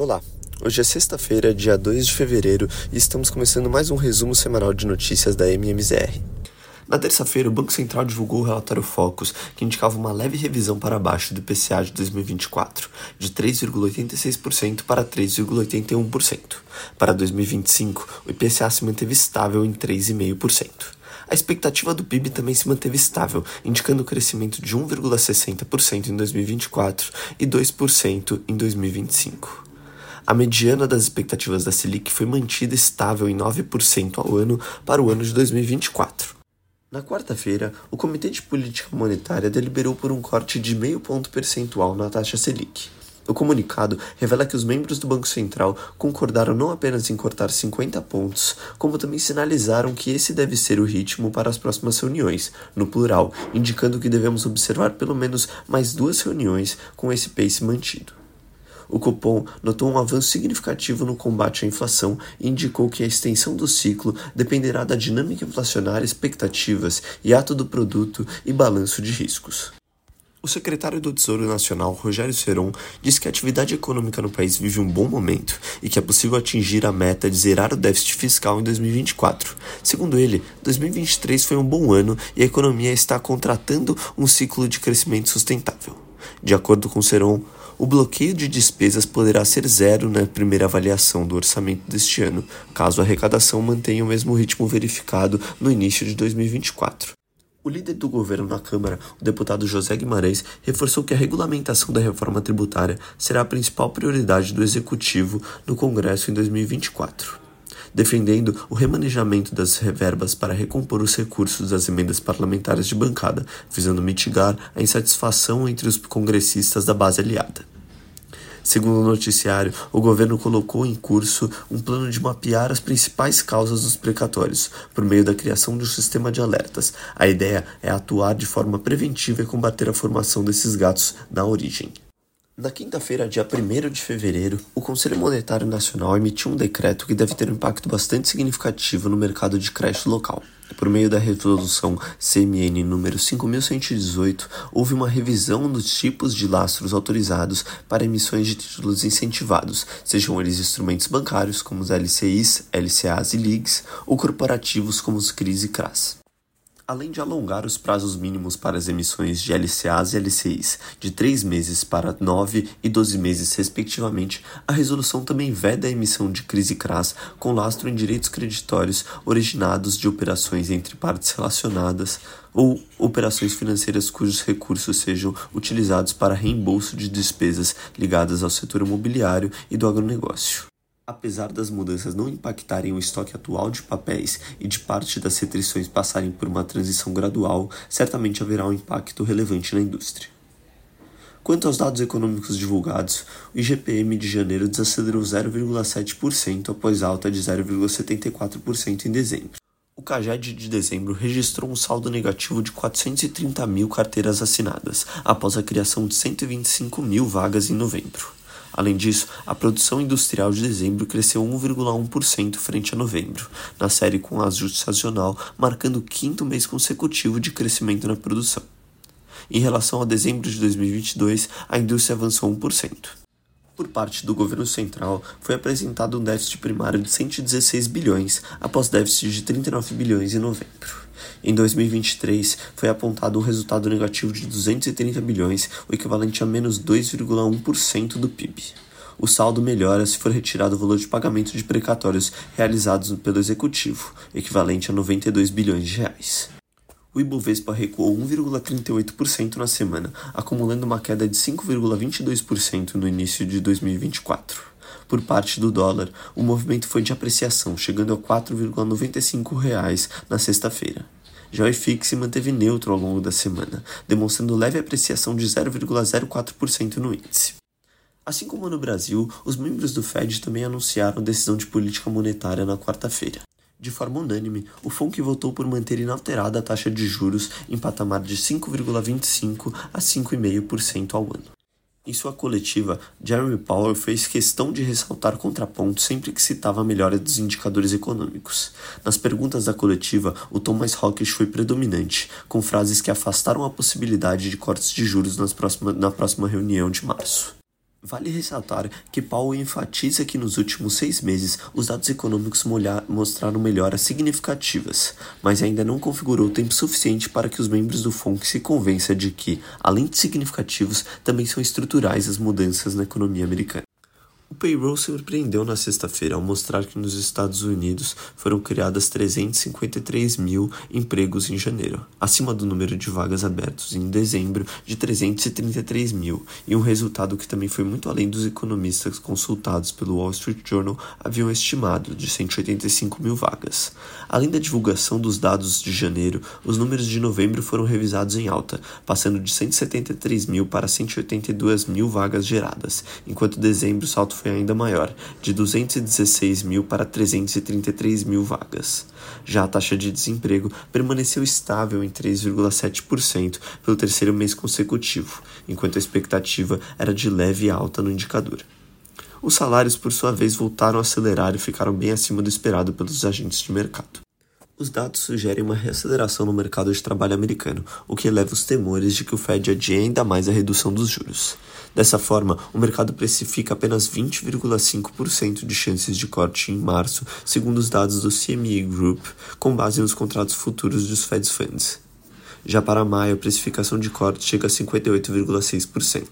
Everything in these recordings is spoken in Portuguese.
Olá, hoje é sexta-feira, dia 2 de fevereiro, e estamos começando mais um resumo semanal de notícias da MMZR. Na terça-feira, o Banco Central divulgou o relatório Focus, que indicava uma leve revisão para baixo do IPCA de 2024, de 3,86% para 3,81%. Para 2025, o IPCA se manteve estável em 3,5%. A expectativa do PIB também se manteve estável, indicando o crescimento de 1,60% em 2024 e 2% em 2025. A mediana das expectativas da Selic foi mantida estável em 9% ao ano para o ano de 2024. Na quarta-feira, o Comitê de Política Monetária deliberou por um corte de meio ponto percentual na taxa Selic. O comunicado revela que os membros do Banco Central concordaram não apenas em cortar 50 pontos, como também sinalizaram que esse deve ser o ritmo para as próximas reuniões, no plural, indicando que devemos observar pelo menos mais duas reuniões com esse pace mantido. O Copom notou um avanço significativo no combate à inflação e indicou que a extensão do ciclo dependerá da dinâmica inflacionária, expectativas e ato do produto e balanço de riscos. O secretário do Tesouro Nacional, Rogério Seron, disse que a atividade econômica no país vive um bom momento e que é possível atingir a meta de zerar o déficit fiscal em 2024. Segundo ele, 2023 foi um bom ano e a economia está contratando um ciclo de crescimento sustentável. De acordo com Seron, o bloqueio de despesas poderá ser zero na primeira avaliação do orçamento deste ano, caso a arrecadação mantenha o mesmo ritmo verificado no início de 2024. O líder do governo na Câmara, o deputado José Guimarães, reforçou que a regulamentação da reforma tributária será a principal prioridade do Executivo no Congresso em 2024. Defendendo o remanejamento das reverbas para recompor os recursos das emendas parlamentares de bancada, visando mitigar a insatisfação entre os congressistas da base aliada. Segundo o noticiário, o governo colocou em curso um plano de mapear as principais causas dos precatórios, por meio da criação de um sistema de alertas. A ideia é atuar de forma preventiva e combater a formação desses gatos na origem. Na quinta-feira, dia 1 de fevereiro, o Conselho Monetário Nacional emitiu um decreto que deve ter um impacto bastante significativo no mercado de crédito local. Por meio da resolução CMN número 5118, houve uma revisão dos tipos de lastros autorizados para emissões de títulos incentivados, sejam eles instrumentos bancários como os LCIs, LCAs e LIGs, ou corporativos como os CRIs e CRAS além de alongar os prazos mínimos para as emissões de LCAs e LCIs de 3 meses para 9 e 12 meses, respectivamente, a resolução também veda a emissão de CRIs e CRAS com lastro em direitos creditórios originados de operações entre partes relacionadas ou operações financeiras cujos recursos sejam utilizados para reembolso de despesas ligadas ao setor imobiliário e do agronegócio. Apesar das mudanças não impactarem o estoque atual de papéis e de parte das restrições passarem por uma transição gradual, certamente haverá um impacto relevante na indústria. Quanto aos dados econômicos divulgados, o IGPM de janeiro desacelerou 0,7% após alta de 0,74% em dezembro. O CAGED de dezembro registrou um saldo negativo de 430 mil carteiras assinadas, após a criação de 125 mil vagas em novembro. Além disso, a produção industrial de dezembro cresceu 1,1% frente a novembro, na série com ajuste sazonal, marcando o quinto mês consecutivo de crescimento na produção. Em relação a dezembro de 2022, a indústria avançou 1%. Por parte do governo central, foi apresentado um déficit primário de 116 bilhões, após déficit de 39 bilhões em novembro. Em 2023, foi apontado um resultado negativo de 230 bilhões, o equivalente a menos 2,1% do PIB. O saldo melhora se for retirado o valor de pagamento de precatórios realizados pelo executivo, equivalente a 92 bilhões de reais. O Ibovespa recuou 1,38% na semana, acumulando uma queda de 5,22% no início de 2024. Por parte do dólar, o movimento foi de apreciação, chegando a R$ 4,95 na sexta-feira. Já o IFIX se manteve neutro ao longo da semana, demonstrando leve apreciação de 0,04% no índice. Assim como no Brasil, os membros do Fed também anunciaram decisão de política monetária na quarta-feira. De forma unânime, o FONC votou por manter inalterada a taxa de juros em patamar de 5,25% a 5,5% ao ano. Em sua coletiva, Jeremy Powell fez questão de ressaltar contrapontos sempre que citava a melhora dos indicadores econômicos. Nas perguntas da coletiva, o tom mais hawkish foi predominante, com frases que afastaram a possibilidade de cortes de juros nas próxima, na próxima reunião de março. Vale ressaltar que Paulo enfatiza que nos últimos seis meses os dados econômicos mostraram melhoras significativas, mas ainda não configurou tempo suficiente para que os membros do FONC se convençam de que, além de significativos, também são estruturais as mudanças na economia americana. O payroll surpreendeu na sexta-feira ao mostrar que nos Estados Unidos foram criadas 353 mil empregos em janeiro, acima do número de vagas abertas em dezembro de 333 mil, e um resultado que também foi muito além dos economistas consultados pelo Wall Street Journal haviam estimado, de 185 mil vagas. Além da divulgação dos dados de janeiro, os números de novembro foram revisados em alta, passando de 173 mil para 182 mil vagas geradas, enquanto dezembro salto foi ainda maior, de 216 mil para 333 mil vagas. Já a taxa de desemprego permaneceu estável em 3,7% pelo terceiro mês consecutivo, enquanto a expectativa era de leve alta no indicador. Os salários, por sua vez, voltaram a acelerar e ficaram bem acima do esperado pelos agentes de mercado. Os dados sugerem uma reaceleração no mercado de trabalho americano, o que eleva os temores de que o Fed adie ainda mais a redução dos juros. Dessa forma, o mercado precifica apenas 20,5% de chances de corte em março, segundo os dados do CME Group, com base nos contratos futuros dos Fed Funds. Já para maio, a precificação de corte chega a 58,6%.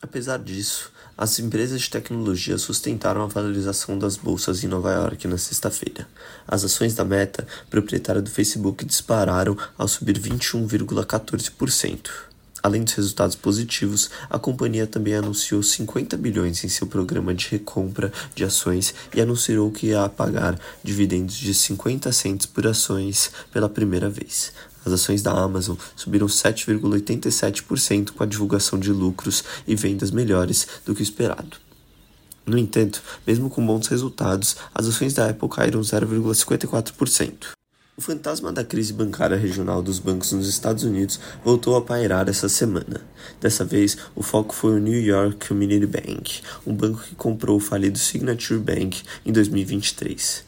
Apesar disso, as empresas de tecnologia sustentaram a valorização das bolsas em Nova York na sexta-feira. As ações da Meta, proprietária do Facebook, dispararam ao subir 21,14%. Além dos resultados positivos, a companhia também anunciou 50 bilhões em seu programa de recompra de ações e anunciou que ia pagar dividendos de 50 centes por ações pela primeira vez. As ações da Amazon subiram 7,87% com a divulgação de lucros e vendas melhores do que o esperado. No entanto, mesmo com bons resultados, as ações da Apple caíram 0,54%. O fantasma da crise bancária regional dos bancos nos Estados Unidos voltou a pairar essa semana. Dessa vez, o foco foi o New York Community Bank, um banco que comprou o falido Signature Bank em 2023.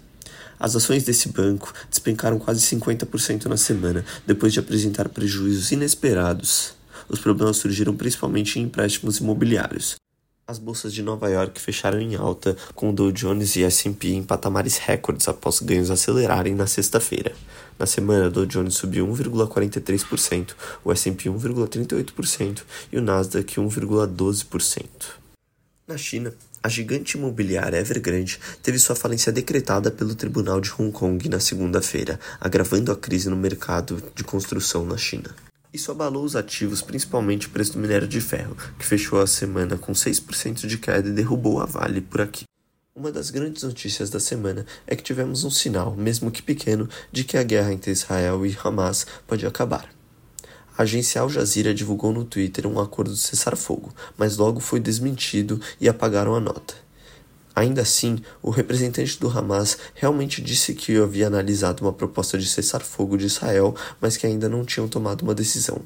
As ações desse banco despencaram quase 50% na semana, depois de apresentar prejuízos inesperados. Os problemas surgiram principalmente em empréstimos imobiliários. As bolsas de Nova York fecharam em alta, com o Dow Jones e S&P em patamares recordes após ganhos acelerarem na sexta-feira. Na semana, o Dow Jones subiu 1,43%, o S&P 1,38% e o Nasdaq 1,12%. Na China, a gigante imobiliária Evergrande teve sua falência decretada pelo Tribunal de Hong Kong na segunda-feira, agravando a crise no mercado de construção na China. Isso abalou os ativos, principalmente o preço do minério de ferro, que fechou a semana com 6% de queda e derrubou a Vale por aqui. Uma das grandes notícias da semana é que tivemos um sinal, mesmo que pequeno, de que a guerra entre Israel e Hamas pode acabar. A agência Al Jazeera divulgou no Twitter um acordo de cessar-fogo, mas logo foi desmentido e apagaram a nota. Ainda assim, o representante do Hamas realmente disse que havia analisado uma proposta de cessar-fogo de Israel, mas que ainda não tinham tomado uma decisão.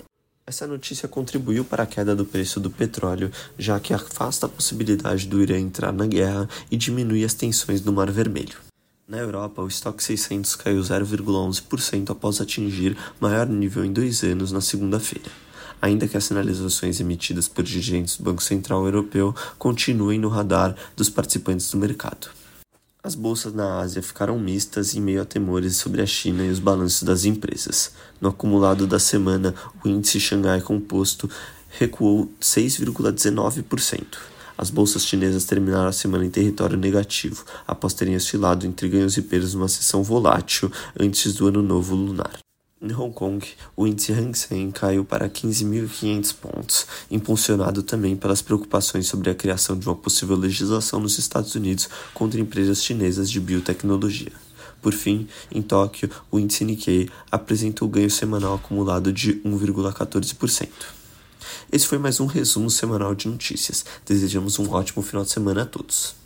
Essa notícia contribuiu para a queda do preço do petróleo, já que afasta a possibilidade do Irã entrar na guerra e diminui as tensões no Mar Vermelho. Na Europa, o estoque 600 caiu 0,11% após atingir maior nível em dois anos na segunda-feira ainda que as sinalizações emitidas por dirigentes do Banco Central Europeu continuem no radar dos participantes do mercado. As bolsas na Ásia ficaram mistas em meio a temores sobre a China e os balanços das empresas. No acumulado da semana, o índice Xangai Composto recuou 6,19%. As bolsas chinesas terminaram a semana em território negativo, após terem oscilado entre ganhos e perdas numa sessão volátil antes do ano novo lunar. Em Hong Kong, o índice Hang Seng caiu para 15.500 pontos, impulsionado também pelas preocupações sobre a criação de uma possível legislação nos Estados Unidos contra empresas chinesas de biotecnologia. Por fim, em Tóquio, o índice Nikkei apresentou ganho semanal acumulado de 1,14%. Esse foi mais um resumo semanal de notícias. Desejamos um ótimo final de semana a todos.